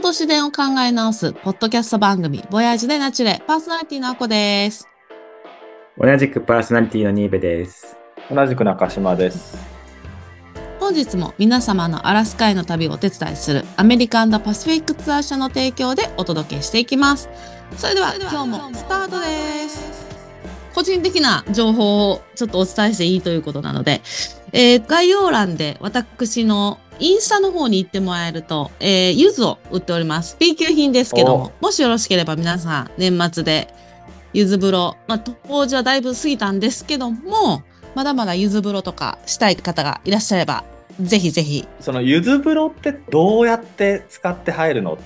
人と自然を考え直す、ポッドキャスト番組、ボヤージュでナチュレ、パーソナリティのあこです。同じくパーソナリティのニーベです。同じく中島です。本日も皆様のアラスカへの旅をお手伝いするアメリカン・パシフィックツアー社の提供でお届けしていきます。それでは今日もスタートです。個人的な情報をちょっとお伝えしていいということなので、えー概要欄で私のインスタの方に行ってもらえると、えー、柚子を売っております。B 級品ですけども、もしよろしければ皆さん年末で柚子風呂、まあ当時はだいぶ過ぎたんですけども、まだまだ柚子風呂とかしたい方がいらっしゃれば、ぜひぜひ。そのゆず風呂ってどうやって使って入るの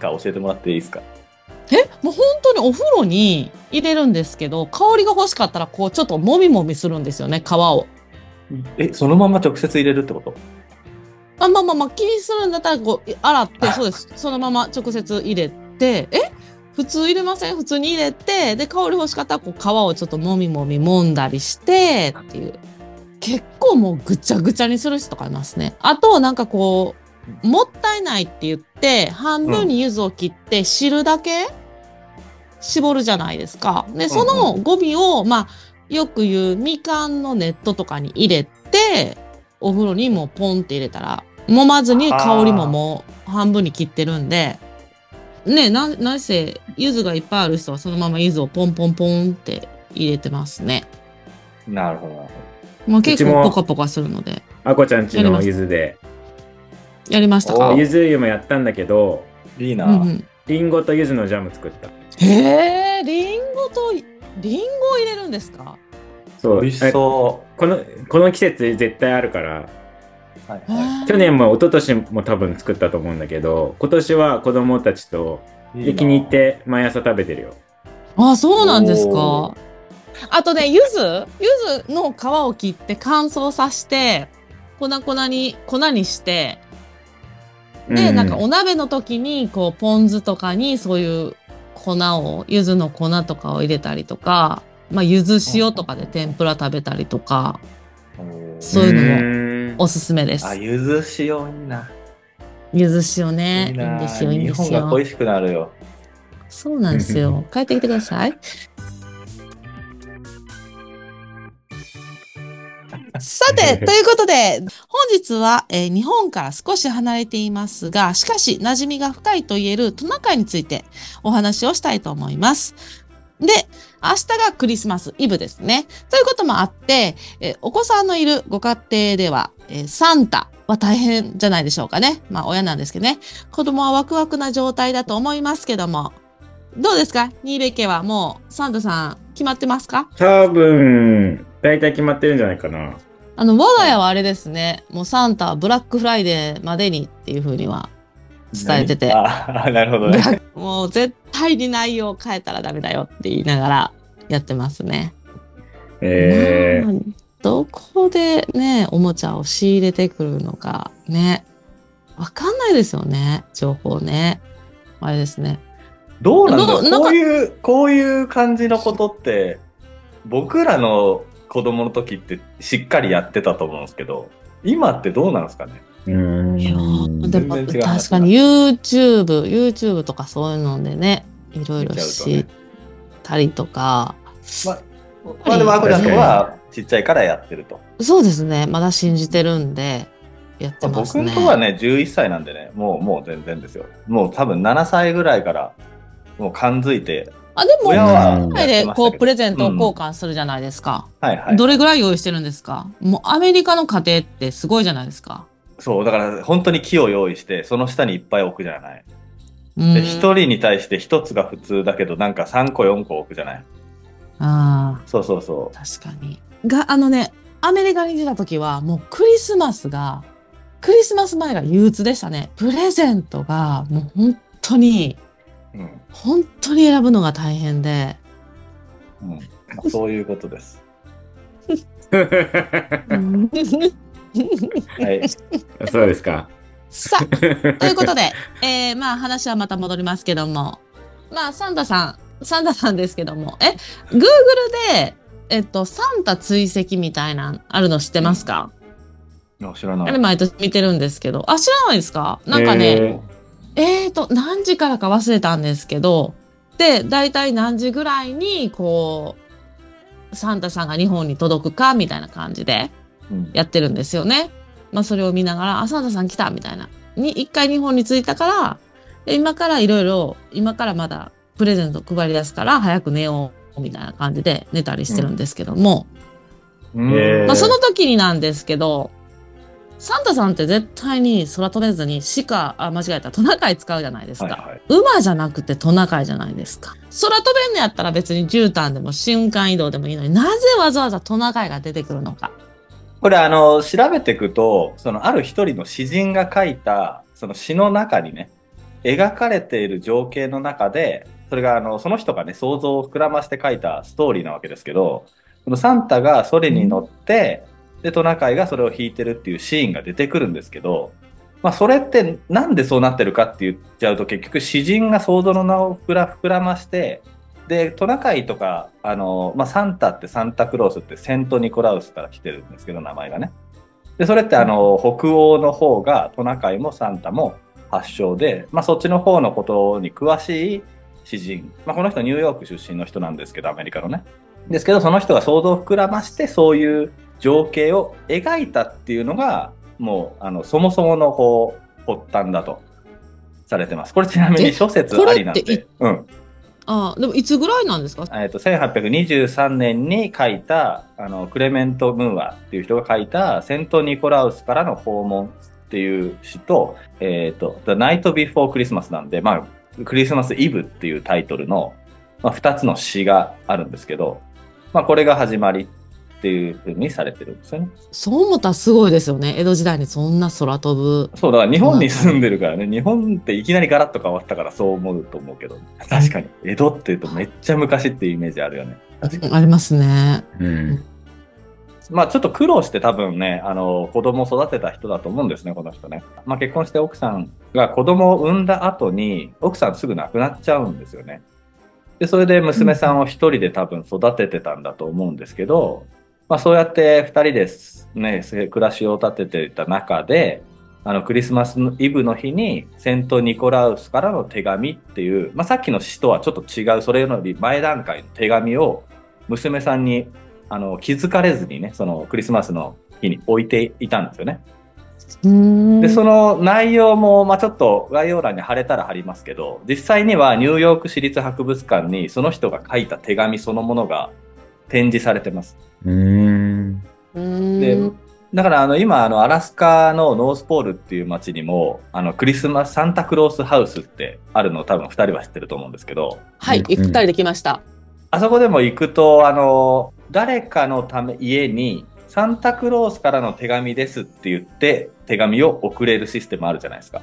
か教えてもらっていいですか？え？もう本当にお風呂に入れるんですけど、香りが欲しかったら、こう、ちょっともみもみするんですよね、皮を。え、そのまま直接入れるってこと？あまあまあまあ、気にするんだったら、こう、洗って、そうです。そのまま直接入れて、え？普通入れません？普通に入れて、で、香り欲しかったら、こう、皮をちょっともみもみ揉んだりして、っていう。結構もうぐちゃぐちゃにする人とかいますね。あと、なんかこう、もったいないって言って、半分に柚子を切って、汁だけ絞るじゃないですか。で、そのゴミを、まあ、よく言うみかんのネットとかに入れて、お風呂にもうポンって入れたら、揉まずに香りももう半分に切ってるんで、ねな、なせ、柚子がいっぱいある人はそのまま柚子をポンポンポンって入れてますね。なるほどなるほまあ結構ポカポカするので。あこちゃんちのゆずで、やりましたか？おゆず湯もやったんだけど、ど。いいな、うんうんりんごとゆずのジャム作った。へえ、リンゴと、リンゴを入れるんですか？そう。美味しえそこの、この季節絶対あるから、う。はいは去年も一昨年も多分作ったと思うんだけど、今年は子供たちと気に入って毎朝食べてるよ。あ、そうなんですか？お。あとね、柚子柚子の皮を切って乾燥させて、粉々に、粉にして、で、うなんかお鍋の時に、こう、ポン酢とかにそういう粉を、柚子の粉とかを入れたりとか、まあ、柚子塩とかで天ぷら食べたりとか、そういうのものおすすめですあ、。ゆず塩いいな。柚子塩ね。いいんなですよ、いいんですよ日本が恋。しくなるよ。そうなんですよ。帰ってきてください。さて、ということで、本日は、えー日本から少し離れていますが、しかし馴染みが深いと言えるトナカイについてお話をしたいと思います。で、明日がクリスマスイブですね。ということもあって、えーお子さんのいるご家庭では、えーサンタは大変じゃないでしょうかね。まあ親なんですけどね。子供はワクワクな状態だと思いますけども、どうですか？ニーベ家はもうサンタさん決まってますか？多分、大体決まってるんじゃないかな。あの、我が家はあれですね。もうサンタはブラックフライデーまでにっていうふうには伝えてて。ああ、なるほどね。もう絶対に内容を変えたらダメだよって言いながらやってますね。えーまあどこでね、おもちゃを仕入れてくるのかね。わかんないですよね。情報ね。あれですね。どうなんだろうこういう、こういう感じのことって、僕らの子供の時ってしっかりやってたと思うんですけど、今ってどうなんですかね？うーんいやーでも確かに YouTube、YouTube とかそういうのでね、いろいろ見ちゃうと知ねったりとか、ままあでも、あこちゃんとはちっちゃいからやってると。そうですね、まだ信じてるんで、やってますね。僕んとはね、11歳なんでね、もう、もう全然ですよ。もう多分7歳ぐらいから、もう感づいて、あ、でも、親は海外でこう、プレゼント交換するじゃないですか。はいはい。どれぐらい用意してるんですか？もうアメリカの家庭ってすごいじゃないですか。そう、だから本当に木を用意して、その下にいっぱい置くじゃない。うんで、一人に対して一つが普通だけど、なんか3個4個置くじゃない。あそうそうそあ、確かに。が、あのね、アメリカに出た時は、もうクリスマスが、クリスマス前が憂鬱でしたね。プレゼントが、もう本当に、う。うん。本当に選ぶのが大変で。うんまあそういうことです。はい。そうですか。さあ、ということで、えー、まあ話はまた戻りますけども、まあサンタさん、サンタさんですけども、え、Google で、えっと、サンタ追跡みたいな、あるの知ってますか、いや知らない。あれ毎年見てるんですけど、あ、知らないですか？なんかね、ええーと、何時からか忘れたんですけど、で、大体何時ぐらいに、こう、サンタさんが日本に届くか、みたいな感じで。うんやってるんですよね。まあ、それを見ながら、あ、サンタさん来た、みたいな。に、一回日本に着いたから、で今からいろいろ、今からまだプレゼント配り出すから、早く寝よう、みたいな感じで寝たりしてるんですけども、うんえーまあ、その時になんですけど、サンタさんって絶対に空飛べずに鹿、あ、間違えた、トナカイ使うじゃないですか。はいはい馬じゃなくてトナカイじゃないですか。空飛べんのやったら別に絨毯でも瞬間移動でもいいのになぜわざわざトナカイが出てくるのか。これあの調べていくとそのある一人の詩人が書いたその詩の中にね描かれている情景の中でそれがあのその人がね想像を膨らまして書いたストーリーなわけですけどこのサンタがそれに乗って、でトナカイがそれを弾いてるっていうシーンが出てくるんですけど、まあ、それってなんでそうなってるかって言っちゃうと結局詩人が想像の名を膨ら膨らましてでトナカイとかあの、まあ、サンタってサンタクロースってセント・ニコラウスから来てるんですけど名前がね。でそれってあの北欧の方がトナカイもサンタも発祥で、まあ、そっちの方のことに詳しい詩人、まあ、この人ニューヨーク出身の人なんですけどアメリカのね。ですけどその人が想像を膨らましてそういう情景を描いたっていうのがもうあのそもそものこう発端だとされてます。これちなみにえ諸説ありなんで、うん、あ、でもいつぐらいなんですか？えっと1823年に書いたあのクレメント・ムーアっていう人が書いた「セント・ニコラウスからの訪問」っていう詩と「えっと The Night Before Christmas」なんで、まあ、クリスマスイブっていうタイトルの、まあ、2つの詩があるんですけど、まあ、これが始まりっていうふうにされてるんですよね。そう思ったらすごいですよね。江戸時代にそんな空飛ぶ。そうだから日本に住んでるからね日本っていきなりガラッと変わったからそう思うと思うけど確かに江戸っていうとめっちゃ昔っていうイメージあるよね。ありますね。うん。まあちょっと苦労して多分ね、あの、子供を育てた人だと思うんですね、この人ね。まあ結婚して奥さんが子供を産んだ後に、奥さんすぐ亡くなっちゃうんですよね。で、それで娘さんを一人で多分育ててたんだと思うんですけど、まあそうやって二人ですね、暮らしを立てていた中で、あの、クリスマスのイブの日に、セント・ニコラウスからの手紙っていう、まあさっきの詩とはちょっと違う、それより前段階の手紙を、娘さんにあの気づかれずにね、そのクリスマスの日に置いていたんですよね。で、その内容も、まあちょっと概要欄に貼れたら貼りますけど、実際にはニューヨーク市立博物館にその人が書いた手紙そのものが展示されてます。うだからあの今あのアラスカのノースポールっていう街にもあのクリスマスサンタクロースハウスってあるのを多分2人は知ってると思うんですけど、はい、うん行ったりできました。あそこでも行くと、あの、誰かのため、家に、サンタクロースからの手紙ですって言って、手紙を送れるシステムあるじゃないですか。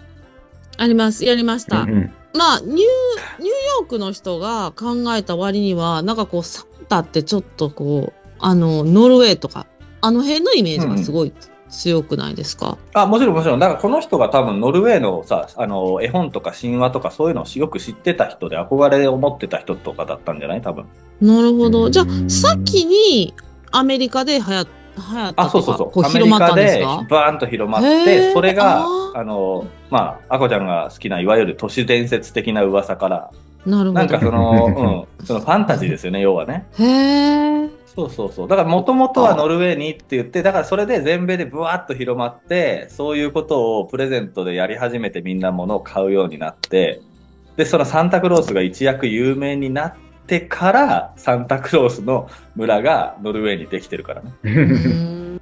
あります。やりました。うんまあ、ニュー、ニューヨークの人が考えた割には、なんかこう、サンタってちょっとこう、あの、ノルウェーとか、あの辺のイメージがすごい強くないですか、あ、もちろんもちろん。だからこの人が多分ノルウェーのさ、あの、絵本とか神話とかそういうのをよく知ってた人で憧れを持ってた人とかだったんじゃない？多分。なるほど。じゃあ、うん先にアメリカで流行流行ったあ、そうとか、そうそう。こう広まったんですアメリかカでバーンと広まっへて、ーそれが、あの、まあ、あこちゃんが好きないわゆる都市伝説的な噂から、なるほど。なんかその、うん、そのファンタジーですよね、要はね。へえ。そうそうそう。だからもともとはノルウェーにって言って、だからそれで全米でブワーッと広まって、そういうことをプレゼントでやり始めてみんな物を買うようになって、で、そのサンタクロースが一躍有名になってから、サンタクロースの村がノルウェーにできてるからね。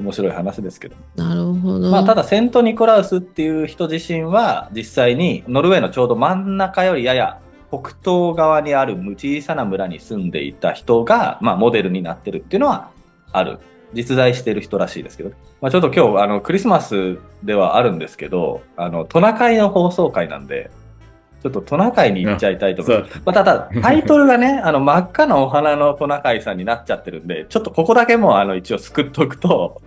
面白い話ですけど。なるほど。まあ、ただ、セント・ニコラウスっていう人自身は、実際にノルウェーのちょうど真ん中よりやや北東側にある小さな村に住んでいた人が、まあ、モデルになってるっていうのはある。実在してる人らしいですけど。まあ、ちょっと今日、あの、クリスマスではあるんですけど、あの、トナカイの放送会なんで、ちょっとトナカイに行っちゃいたいと思います。まあ、ただ、タイトルがね、あの、真っ赤なお花のトナカイさんになっちゃってるんで、ちょっとここだけも、あの、一応救っとくと、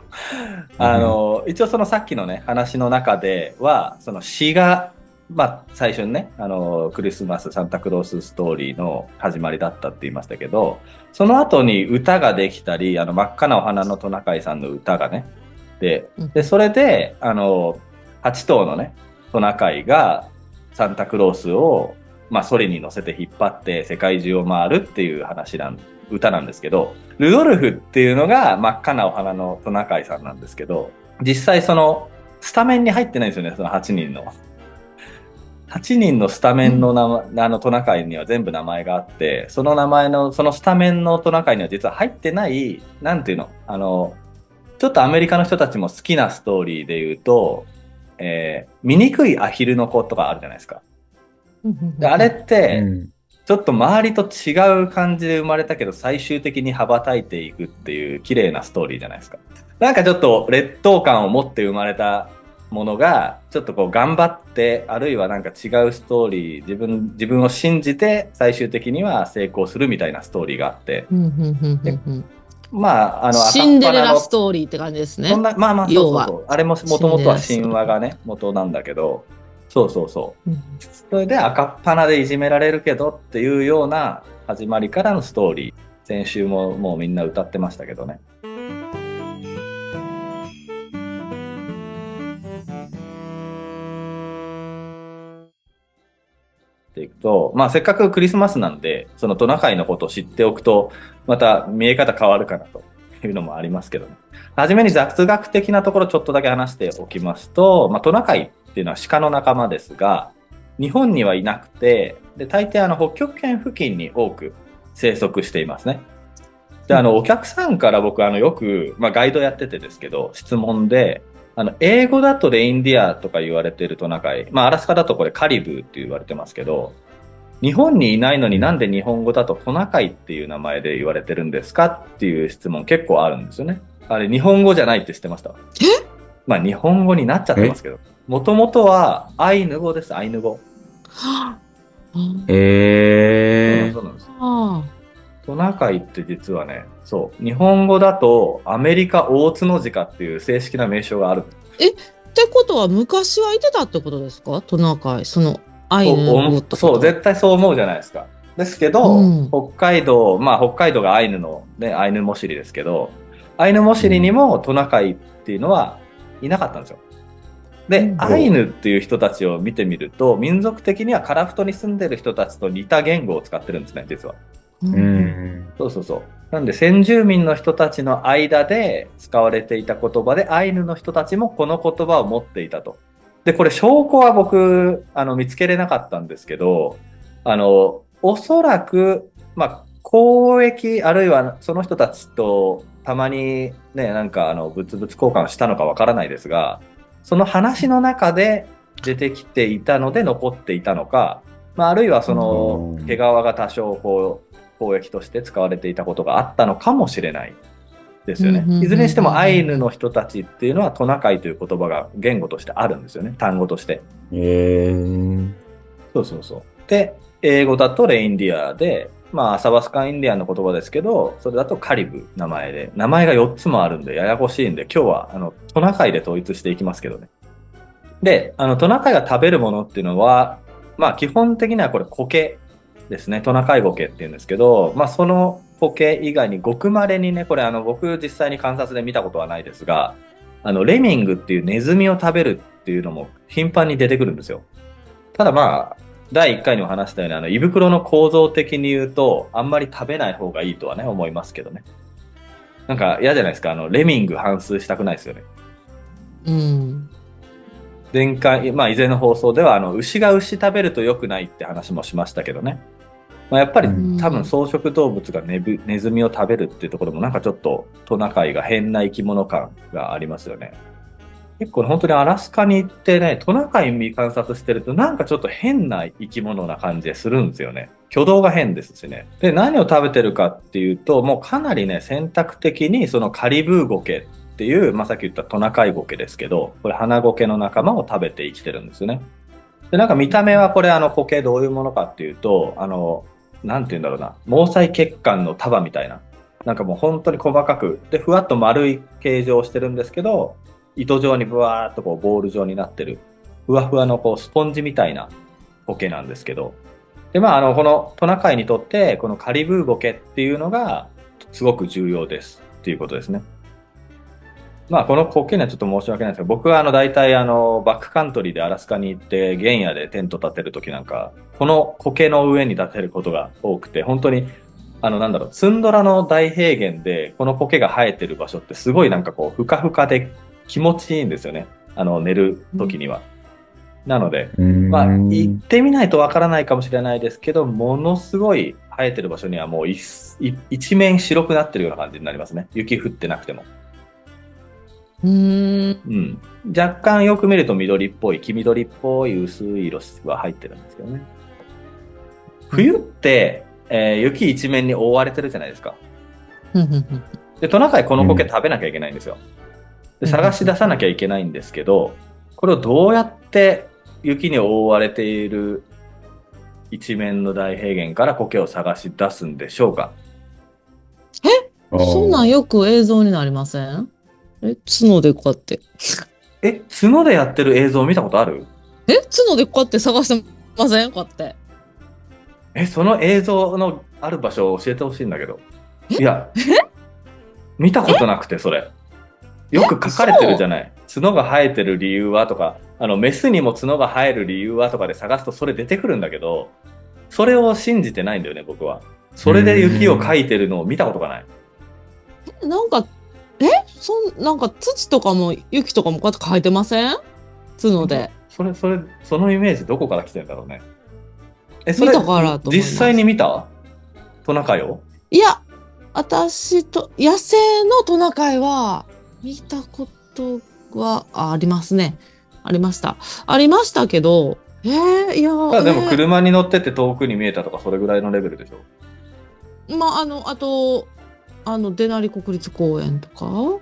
あの、一応そのさっきのね、話の中では、その詩が、まあ、最初にね、あの、クリスマス、サンタクロースストーリーの始まりだったって言いましたけど、その後に歌ができたり、あの、真っ赤なお花のトナカイさんの歌がね、でうん、で、それで、あの、8頭のね、トナカイが、サンタクロースを、まあ、ソリに乗せて引っ張って世界中を回るっていう話なん、歌なんですけど、ルドルフっていうのが真っ赤なお花のトナカイさんなんですけど、実際その、スタメンに入ってないんですよね、その8人の。8人のスタメンの名前、あのトナカイには全部名前があって、その名前の、そのスタメンのトナカイには実は入ってない、なんていうの、あの、ちょっとアメリカの人たちも好きなストーリーで言うと、えー、醜いアヒルの子とかあるじゃないですか。であれって、うんちょっと周りと違う感じで生まれたけど、最終的に羽ばたいていくっていう綺麗なストーリーじゃないですか。なんかちょっと劣等感を持って生まれたものが、ちょっとこう頑張って、あるいはなんか違うストーリー、自分、自分を信じて最終的には成功するみたいなストーリーがあって、うまあ、あの、シンデレラストーリーって感じですねそん。な、まあまあ、そうそう。あれももともとは神話がね、元なんだけど、そうそうそう。うんそれで赤っ鼻でいじめられるけどっていうような始まりからのストーリー。先週ももうみんな歌ってましたけどね。っていくと、まあせっかくクリスマスなんで、そのトナカイのことを知っておくと、また見え方変わるかなというのもありますけどね。はじめに雑学的なところちょっとだけ話しておきますと、まあトナカイっていうのは鹿の仲間ですが、日本にはいなくて、で、大抵あの北極圏付近に多く生息していますね。で、あの、お客さんから僕あのよく、まあガイドやっててですけど、質問で、あの、英語だとレインディアとか言われてるトナカイ、まあアラスカだとこれカリブーって言われてますけど、日本にいないのになんで日本語だとトナカイっていう名前で言われてるんですかっていう質問結構あるんですよね。あれ日本語じゃないって知ってました？え？まあ日本語になっちゃってますけど。もともとはアイヌ語です、アイヌ語。はあえーそうなんです。あトナカイって実はね、そう、日本語だとアメリカオオツノジカっていう正式な名称がある。ってことは昔はいてたってことですか？トナカイそのアイヌお語ってそう、で絶対そう思うじゃないですか。ですけど、うん北海道、まあ北海道がアイヌの、ね、アイヌモシリですけど、アイヌモシリにもトナカイっていうのはいなかったんですよ。で、うんアイヌっていう人たちを見てみると、民族的にはカラフトに住んでる人たちと似た言語を使ってるんですね、実は。ううんん。そうそうそう。なんで先住民の人たちの間で使われていた言葉でアイヌの人たちもこの言葉を持っていたと。で、これ証拠は僕、あの、見つけれなかったんですけど、あの、おそらく、まあ、交易、あるいはその人たちとたまにね、なんかあの、物々交換をしたのかわからないですが、その話の中で出てきていたので残っていたのか、まあ、あるいはそのうん、毛皮が多少こう、交易として使われていたことがあったのかもしれないですよねいずれにしてもアイヌの人たちっていうのはトナカイという言葉が言語としてあるんですよね。単語として。えー。そうそうそう。で、英語だとレインディアで、まあ、アサバスカンインディアンの言葉ですけど、それだとカリブ名前で、名前が4つもあるんで、ややこしいんで、今日は、あの、トナカイで統一していきますけどね。で、あの、トナカイが食べるものっていうのは、まあ、基本的にはこれ苔ですね。トナカイ苔っていうんですけど、まあ、その苔以外にごくまれにね、これあの、僕実際に観察で見たことはないですが、あの、レミングっていうネズミを食べるっていうのも頻繁に出てくるんですよ。ただまあ、第1回にも話したように、あの、胃袋の構造的に言うと、あんまり食べない方がいいとはね、思いますけどね。なんか嫌じゃないですか。あの、レミング反数したくないですよね。うん前回、まあ以前の放送では、あの、牛が牛食べると良くないって話もしましたけどね。まあ、やっぱりうん多分草食動物がネブネズミを食べるっていうところもなんかちょっとトナカイが変な生き物感がありますよね。結構本当にアラスカに行ってね、トナカイ見観察してるとなんかちょっと変な生き物な感じでするんですよね。挙動が変ですしね。で、何を食べてるかっていうと、もうかなりね、選択的にそのカリブーゴケっていう、まあ、さっき言ったトナカイゴケですけど、これ花ゴケの仲間を食べて生きてるんですよね。で、なんか見た目はこれあの苔どういうものかっていうと、あの、なんて言うんだろうな、毛細血管の束みたいな。なんかもう本当に細かく、で、ふわっと丸い形状をしてるんですけど、糸状にブワーっとこうボール状になってる、ふわふわのこうスポンジみたいなボケなんですけど、で、まあ、あの、このトナカイにとって、このカリブーボケっていうのが、すごく重要ですっていうことですね。まあこの苔にはちょっと申し訳ないんですけど、僕はあの大体あのバックカントリーでアラスカに行って原野でテント立てるときなんか、この苔の上に立てることが多くて、本当にあのなんだろう、ツンドラの大平原でこの苔が生えてる場所ってすごいなんかこうふかふかで気持ちいいんですよね。あの寝る時には。なので、まあ行ってみないとわからないかもしれないですけど、ものすごい生えてる場所にはもう一面白くなってるような感じになりますね。雪降ってなくても。うーん。うん。若干よく見ると緑っぽい、黄緑っぽい薄い色は入ってるんですけどね。冬って、えー雪一面に覆われてるじゃないですか。で、トナカイこの苔食べなきゃいけないんですよ。で、探し出さなきゃいけないんですけど、これをどうやって雪に覆われている一面の大平原から苔を探し出すんでしょうかそんなんよく映像になりません？え、角でこうやって。え、角でやってる映像見たことある？え、角でこうやって探してません？こうやって。え、その映像のある場所を教えてほしいんだけど。え？いや、見たことなくて、それ。よく書かれてるじゃない。角が生えてる理由はとか、あの、メスにも角が生える理由はとかで探すとそれ出てくるんだけど、それを信じてないんだよね、僕は。それで雪を描いてるのを見たことがない。なんか、え？そん、なんか土とかも雪とかもこうやって描いてません？角で。それ、それ、そのイメージどこから来てんだろうね。え、それ、見たからと実際に見た？トナカイを？いや、私と、野生のトナカイは、見たことはありますね。ありました。ありましたけど、えー、いや、でもえー車に乗ってて遠くに見えたとかそれぐらいのレベルでしょまあ、あの、あと、あの、デナリ国立公園とか？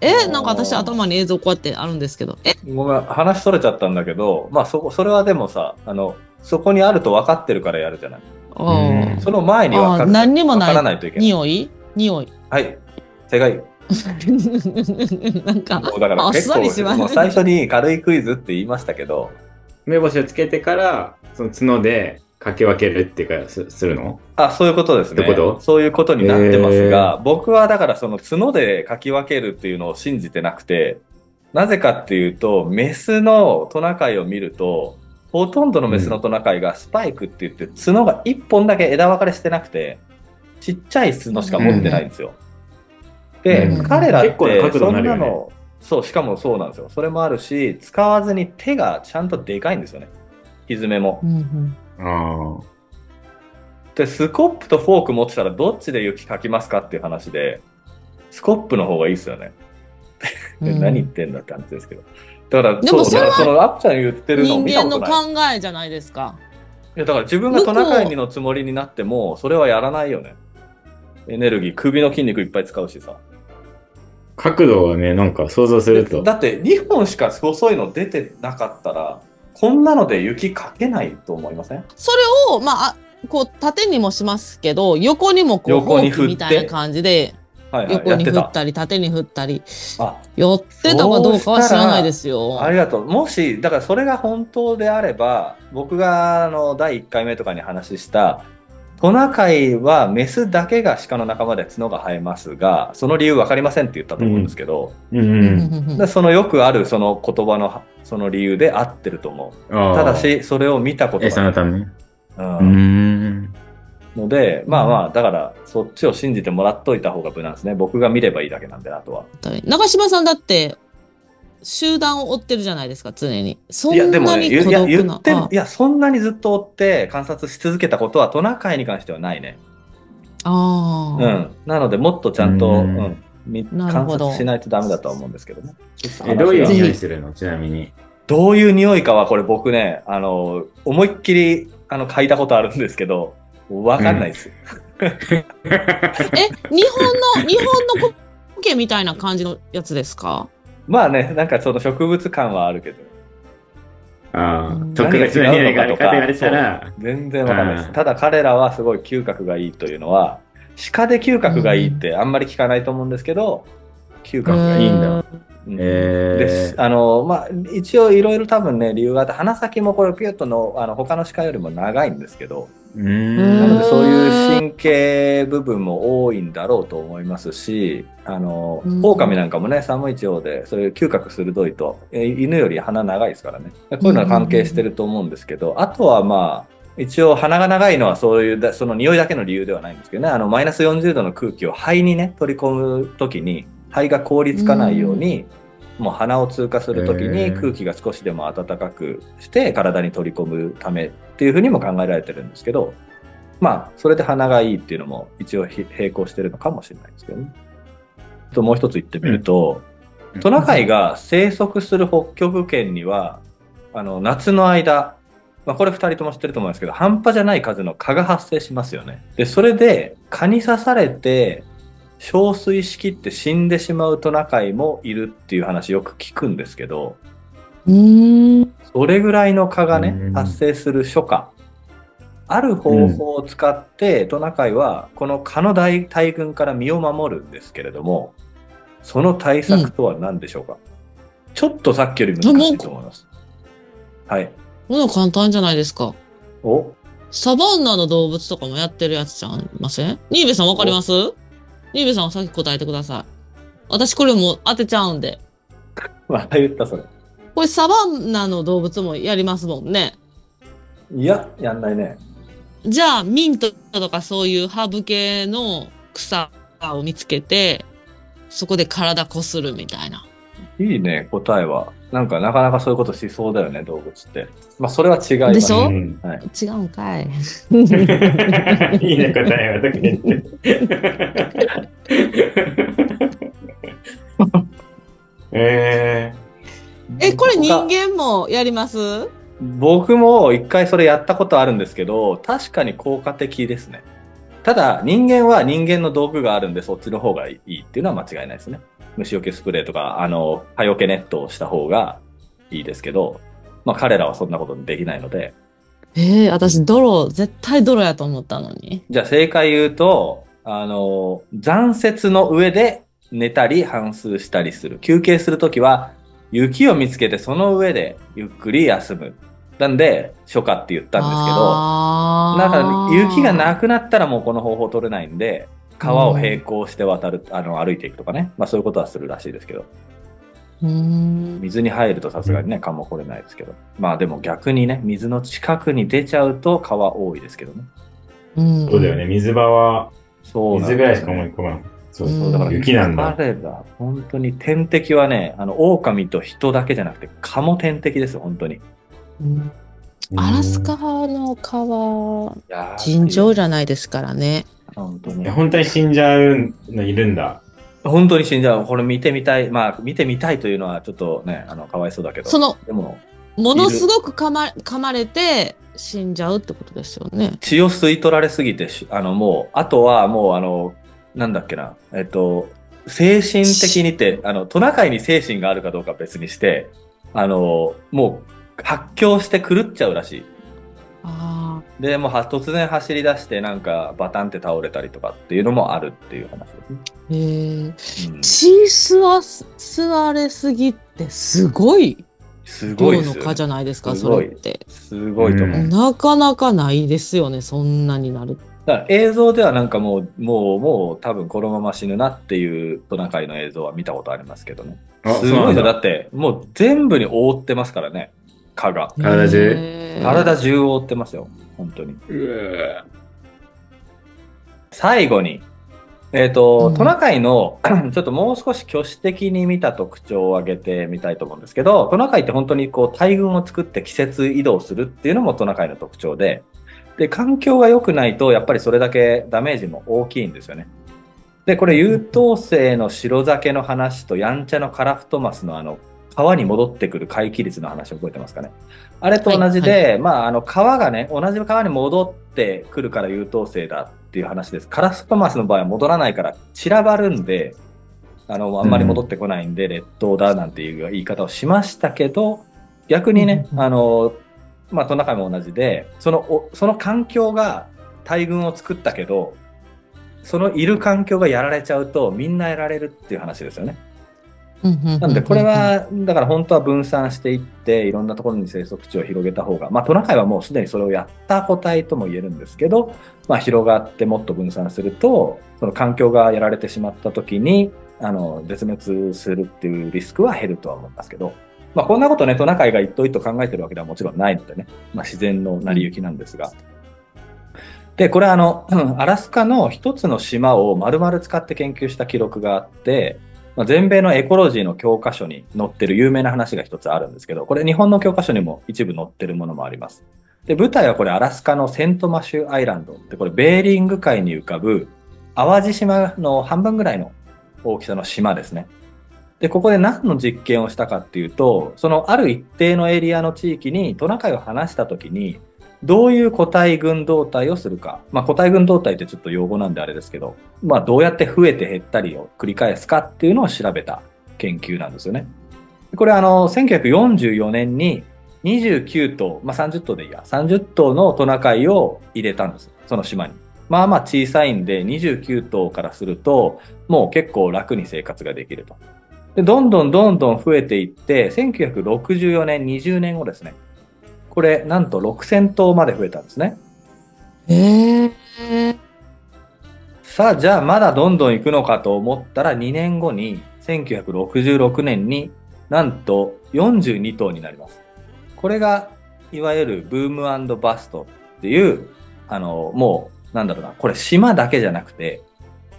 え、なんか私頭に映像こうやってあるんですけど。え、ごめん、話それちゃったんだけど、まあそこ、それはでもさ、あの、そこにあると分かってるからやるじゃない？その前に分か。何にも分からない。ないといけない。匂い？匂い？はい。正解。なんか、もうだからあっ結構、もう最初に軽いクイズって言いましたけど、目星をつけてから、その角でかき分けるっていうか、すするの？あ、そういうことですね。そういうことになってますが、僕はだからその角でかき分けるっていうのを信じてなくて、なぜかっていうと、メスのトナカイを見ると、ほとんどのメスのトナカイがスパイクって言って、角が1本だけ枝分かれしてなくて、ちっちゃい角しか持ってないんですよ。で、うん彼らっ結構なてそんなの、そう、しかもそうなんですよ。それもあるし、使わずに手がちゃんとでかいんですよね。ひずめも。うんうんあで、スコップとフォーク持ってたらどっちで雪かきますかっていう話で、スコップの方がいいですよね。何言ってんだって話ですけど。だから、でもそれはうだからそのアップちゃん言ってるのを人見た間のことない。考えじゃないですか。いや、だから自分がトナカイのつもりになっても、それはやらないよね。エネルギー、首の筋肉いっぱい使うしさ。角度はね、なんか想像すると。だって2本しか細いの出てなかったら、こんなので雪かけないと思いません？それを、まあ、あこう縦にもしますけど、横にもこう、横に振みたいな感じで、はいはい、横にやってた。振った。り、縦に振ったり、あ、やってたかどうかは知らないですよ。ありがとう。もし、だからそれが本当であれば、僕があの第1回目とかに話した、トナカイはメスだけが鹿の仲間で角が生えますが、その理由分かりませんって言ったと思うんですけど、うん。う。うん。うん。ん。うん。でそのよくあるその言葉のその理由で合ってると思う。ただ、し、それを見たこと餌がない。のため。ううんん。ので、まあまあ、だから、そっちを信じてもらっといた方が無難ですね。僕が見ればいいだけなんで、あとは。長嶋さんだって、集団を追ってるじゃないですか、常に。そいや、でんもね、なに孤いや。言ってあいや、そんなにずっと追って観察し続けたことはトナカイに関してはないね。あー、うん。なので、もっとちゃんと、ううんん、み観察しないとダメだとは思うんですけどね。え、どういう匂いするの？ちなみに。どういう匂いかは、これ僕ね、あの、思いっきり、あの、嗅いだことあるんですけど、わかんないです。え、日本の、日本の苔みたいな感じのやつですか？まあね、なんかその植物感はあるけど、ああ、うん。特別な匂いがあるかと言われたら、全然わかんないです。うんただ彼らはすごい嗅覚がいいというのは、鹿で嗅覚がいいってあんまり聞かないと思うんですけど、嗅覚がいい。んだうんうんえです。あの、まあ、一応いろいろ多分ね、理由があって、鼻先もこれピュッとの、あの、他の鹿よりも長いんですけど、うーん。なのでそういう神経部分も多いんだろうと思いますし、あの、うん狼なんかもね、寒い地方で、そういう嗅覚鋭いと、え犬より鼻長いですからね。こういうのは関係してると思うんですけど、あとはまあ、一応鼻が長いのはそういうだ、その匂いだけの理由ではないんですけどね、あの、マイナス40度の空気を肺にね、取り込むときに、肺が凍りつかないように、もう鼻を通過するときへにー。空気が少しでも暖かくして体に取り込むためっていうふうにも考えられてるんですけど、まあ、それで鼻がいいっていうのも一応ひ並行してるのかもしれないですけどね。あともう一つ言ってみると、うん。トナカイが生息する北極圏には、あの、夏の間、まあ、これ二人とも知ってると思うんですけど、半端じゃない数の蚊が発生しますよね。で、それで蚊に刺されて、憔悴しきって死んでしまうトナカイもいるっていう話よく聞くんですけど、うーん。それぐらいの蚊がねう、ん発生する初夏。ある方法を使って、トナカイはこの蚊の大大群から身を守るんですけれども、その対策とは何でしょうか、ちょっとさっきより難しいと思います。はい。この簡単じゃないですか。お？サバンナの動物とかもやってるやつちゃいません？ニーベさんわかります？ニーベさんさっき答えてください。私これもう当てちゃうんで。また言ったそれ。これサバンナの動物もやりますもんね。いや、やんないね。じゃあミントとかそういうハーブ系の草を見つけて、そこで体こするみたいな。いいね、答えは。なんかなかなかそういうことしそうだよね、動物って。まあ、それは違います。でしょ？うんはい。違うんかい。いいね、答えは特にええ、これ人他間もやります？僕も一回それやったことあるんですけど、確かに効果的ですね。ただ、人間は人間の道具があるんで、そっちの方がいいっていうのは間違いないですね。虫除けスプレーとか、あの、蚊除けネットをした方がいいですけど、まあ彼らはそんなことできないので、えー、私泥、絶対泥やと思ったのに。じゃあ正解言うと、あの、残雪の上で寝たり反芻したりする。休憩するときは、雪を見つけてその上でゆっくり休む。なんで、初夏って言ったんですけど、なんか雪がなくなったらもうこの方法取れないんで、川を並行して渡る、あの、歩いていくとかね。まあそういうことはするらしいですけど。うーん。水に入るとさすがにね、蚊も来れないですけど。まあでも逆にね、水の近くに出ちゃうと蚊は多いですけどね。うんー、そうだよね。水場はそうなん水ぐらいしかね思い込まない。そううんそう。だから雪なんだ。彼ら、本当に天敵はね、あの、狼と人だけじゃなくて、蚊も天敵ですよ、本当に。いうんアラスカの川、尋常じゃないですからね。本当にいや。本当に死んじゃうのいるんだ。本当に死んじゃう。これ見てみたい。まあ、見てみたいというのはちょっとね、あの、かわいそうだけど。その、でも、ものすごく噛ま噛まれて死んじゃうってことですよね。血を吸い取られすぎてし、あの、もう、あとはもう、あの、なんだっけな、えっと、精神的にって、あの、トナカイに精神があるかどうかは別にして、あの、もう、発狂して狂っちゃうらしい。あで、もうは突然走り出して、なんか、バタンって倒れたりとかっていうのもあるっていう話ですね。あ。へえ。うん血吸わす、吸われすぎってすごいすごい量。の蚊じゃないですか、それって。すごいと思う。うんなかなかないですよね、そんなになる。だから映像ではなんかもう、もう、もう多分このまま死ぬなっていうトナカイの映像は見たことありますけどね。あすごいね。そうなんだだって、もう全部に覆ってますからね。蚊が。体中体中覆ってますよ。本当に。最後に、えっ、と、うんトナカイの ちょっともう少し挙手的に見た特徴を挙げてみたいと思うんですけど、トナカイって本当にこう大群を作って季節移動するっていうのもトナカイの特徴で、で、環境が良くないとやっぱりそれだけダメージも大きいんですよね。で、これ優等生の白酒の話とやんちゃのカラフトマスのあの、川に戻ってくる回帰率の話覚えてますかね？あれと同じで、はまあ、あの、川がね、同じ川に戻ってくるから優等生だっていう話です。カラフトマスの場合は戻らないから散らばるんで、あの、あんまり戻ってこないんで、劣等だなんていう言い方をしましたけど、逆にね、うんあの、まあ、トナカイも同じで、その、おその環境が大群を作ったけど、そのいる環境がやられちゃうと、みんなやられるっていう話ですよね。なんでこれは、だから本当は分散していって、いろんなところに生息地を広げた方が、まあトナカイはもうすでにそれをやった個体とも言えるんですけど、まあ広がってもっと分散すると、その環境がやられてしまった時に、あの、絶滅するっていうリスクは減るとは思いますけど、まあこんなことね、トナカイが一頭一頭考えてるわけではもちろんないのでね、まあ自然の成り行きなんですが。で、これあの、アラスカの一つの島を丸々使って研究した記録があって、まあ、全米のエコロジーの教科書に載ってる有名な話が一つあるんですけど、これ日本の教科書にも一部載ってるものもあります。で、舞台はこれアラスカのセントマシュアイランドで、これベーリング海に浮かぶ淡路島の半分ぐらいの大きさの島ですね。で、ここで何の実験をしたかっていうと、そのある一定のエリアの地域にトナカイを放したときに、どういう個体群動態をするか。まあ、個体群動態ってちょっと用語なんであれですけど、まあ、どうやって増えて減ったりを繰り返すかっていうのを調べた研究なんですよね。これあの、1944年に29頭、まあ、30頭でいいや、30頭のトナカイを入れたんです。その島に。まあまあ小さいんで、29頭からすると、もう結構楽に生活ができると。で、どんどんどんどん増えていって、1964年、20年後ですね。これ、なんと6000頭まで増えたんですね。へえ。さあ、じゃあまだどんどん行くのかと思ったら2年後に1966年になんと42頭になります。これがいわゆるブームバストっていう、あの、もうなんだろうな、これ島だけじゃなくて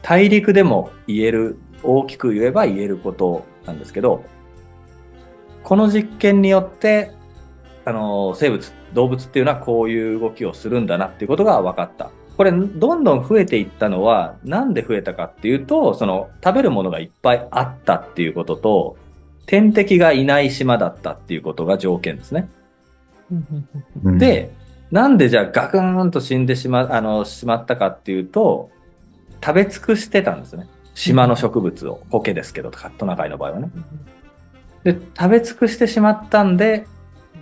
大陸でも言える、大きく言えば言えることなんですけど、この実験によって、あの、生物、動物っていうのはこういう動きをするんだなっていうことが分かった。これ、どんどん増えていったのは、なんで増えたかっていうと、その、食べるものがいっぱいあったっていうことと、天敵がいない島だったっていうことが条件ですね。うん、で、なんでじゃあガクーンと死んでしま、あの、しまったかっていうと、食べ尽くしてたんですね。島の植物を。苔ですけど、トナカイの場合はね。で、食べ尽くしてしまったんで、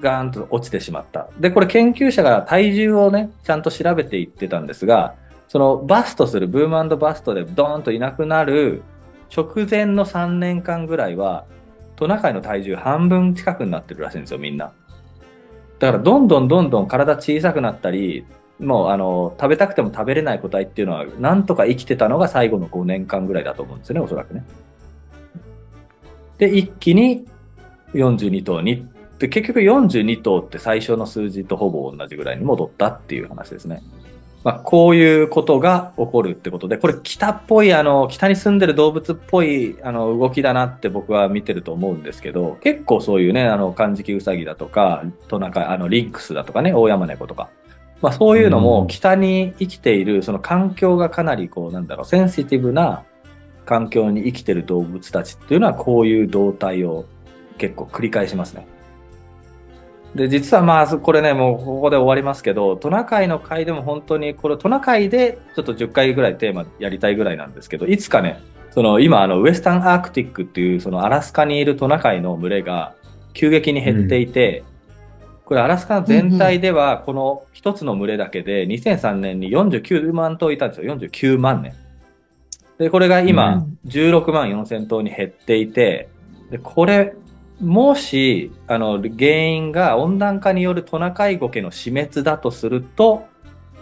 ガーンと落ちてしまった。で、これ研究者が体重をね、ちゃんと調べていってたんですが、そのバストする、ブームバストでドーンといなくなる直前の3年間ぐらいは、トナカイの体重半分近くになってるらしいんですよ、みんな。だから、どんどんどんどん体小さくなったり、もうあの食べたくても食べれない個体っていうのは、なんとか生きてたのが最後の5年間ぐらいだと思うんですよね、おそらくね。で、一気に42頭にで結局42頭って最初の数字とほぼ同じぐらいに戻ったっていう話ですね。まあ、こういうことが起こるってことで、これ北っぽい、あの、北に住んでる動物っぽい、あの、動きだなって僕は見てると思うんですけど、結構そういうね、あの、カンジキウサギだとか、トナカイ、あの、リンクスだとかね、大山猫とか。まあ、そういうのも北に生きている、その環境がかなりこう、なんだろう、センシティブな環境に生きてる動物たちっていうのは、こういう動態を結構繰り返しますね。で、実はまあ、これね、もうここで終わりますけど、トナカイの回でも本当に、これトナカイでちょっと10回ぐらいテーマやりたいぐらいなんですけど、いつかね、その今、あの、ウエスタンアークティックっていう、そのアラスカにいるトナカイの群れが急激に減っていて、うん、これアラスカの全体では、この一つの群れだけで2003年に49万頭いたんですよ。49万ね。で、これが今、16万4千頭に減っていて、で、これ、もし、あの、原因が温暖化によるトナカイゴケの死滅だとすると、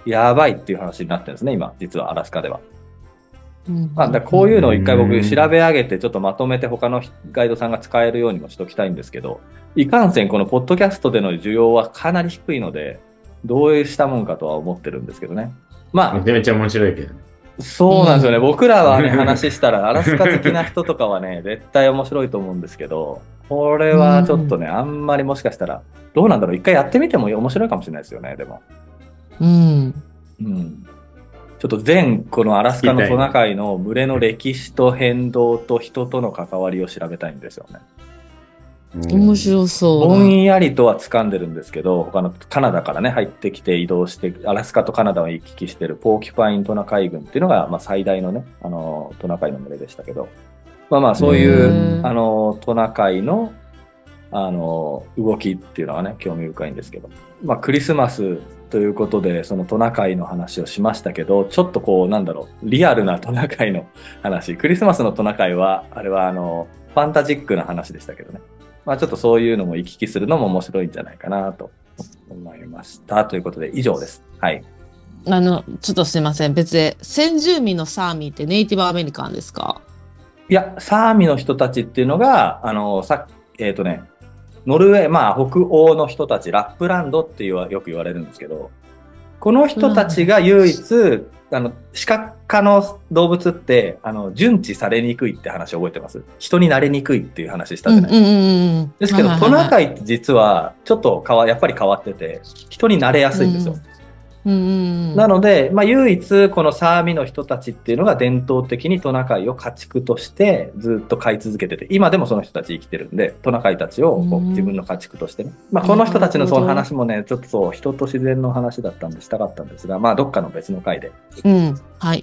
やばいっていう話になってるんですね、今、実はアラスカでは。うんまあ、だこういうのを一回僕調べ上げて、ちょっとまとめて他のガイドさんが使えるようにもしときたいんですけど、いかんせんこのポッドキャストでの需要はかなり低いので、どうしたもんかとは思ってるんですけどね。まあ、めちゃめちゃ面白いけどね。そうなんですよね。僕らはね、話したら、アラスカ好きな人とかはね、絶対面白いと思うんですけど、これはちょっとね、あんまりもしかしたら、どうなんだろう。一回やってみても面白いかもしれないですよね、でも。うん。うん。ちょっと全、このアラスカのトナカイの群れの歴史と変動と人との関わりを調べたいんですよね。面白そうぼだ。んやりとは掴んでるんですけど、他のカナダからね、入ってきて移動して、アラスカとカナダを行き来してるポーキュパイントナカイ群っていうのが、まあ最大のね、あの、トナカイの群れでしたけど、まあまあそういへう、ーあの、トナカイの、あの、動きっていうのはね、興味深いんですけど、まあクリスマスということで、そのトナカイの話をしましたけど、ちょっとこう、なんだろう、リアルなトナカイの 話。クリスマスのトナカイは、あれはあの、ファンタジックな話でしたけどね。まあちょっとそういうのも行き来するのも面白いんじゃないかなと思いました。ということで、以上です。はい。あの、ちょっとすいません。別で、先住民のサーミーってネイティブアメリカンですか？いや、サーミの人たちっていうのが、あの、さえっ、とね、ノルウェー、まあ北欧の人たち、ラップランドっていうはよく言われるんですけど、この人たちが唯一、あの、視覚化の動物って、あの、順知されにくいって話覚えてます？人になれにくいっていう話したじゃない、うんうんうんうん。ですけど、トナカイって実は、ちょっと変わ、やっぱり変わってて、人になれやすいんですよ。うんうんうん。なので、まあ、唯一このサーミの人たちっていうのが伝統的にトナカイを家畜としてずっと飼い続けてて今でもその人たち生きてるんでトナカイたちをこううん自分の家畜としてね、まあ、この人たちのその話もねちょっとそう人と自然の話だったんでしたかったんですがまあどっかの別の回でうん。はい。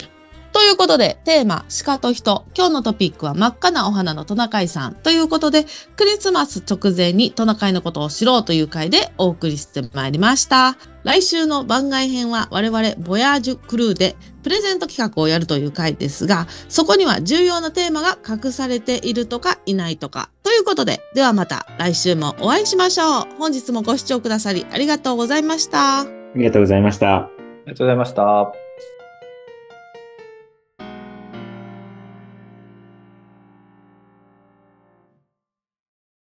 ということで、テーマ、鹿と人。今日のトピックは真っ赤なお花のトナカイさん。ということで、クリスマス直前にトナカイのことを知ろうという回でお送りしてまいりました。来週の番外編は我々、ボヤージュクルーでプレゼント企画をやるという回ですが、そこには重要なテーマが隠されているとかいないとか。ということで、ではまた来週もお会いしましょう。本日もご視聴くださりありがとうございました。ありがとうございました。ありがとうございました。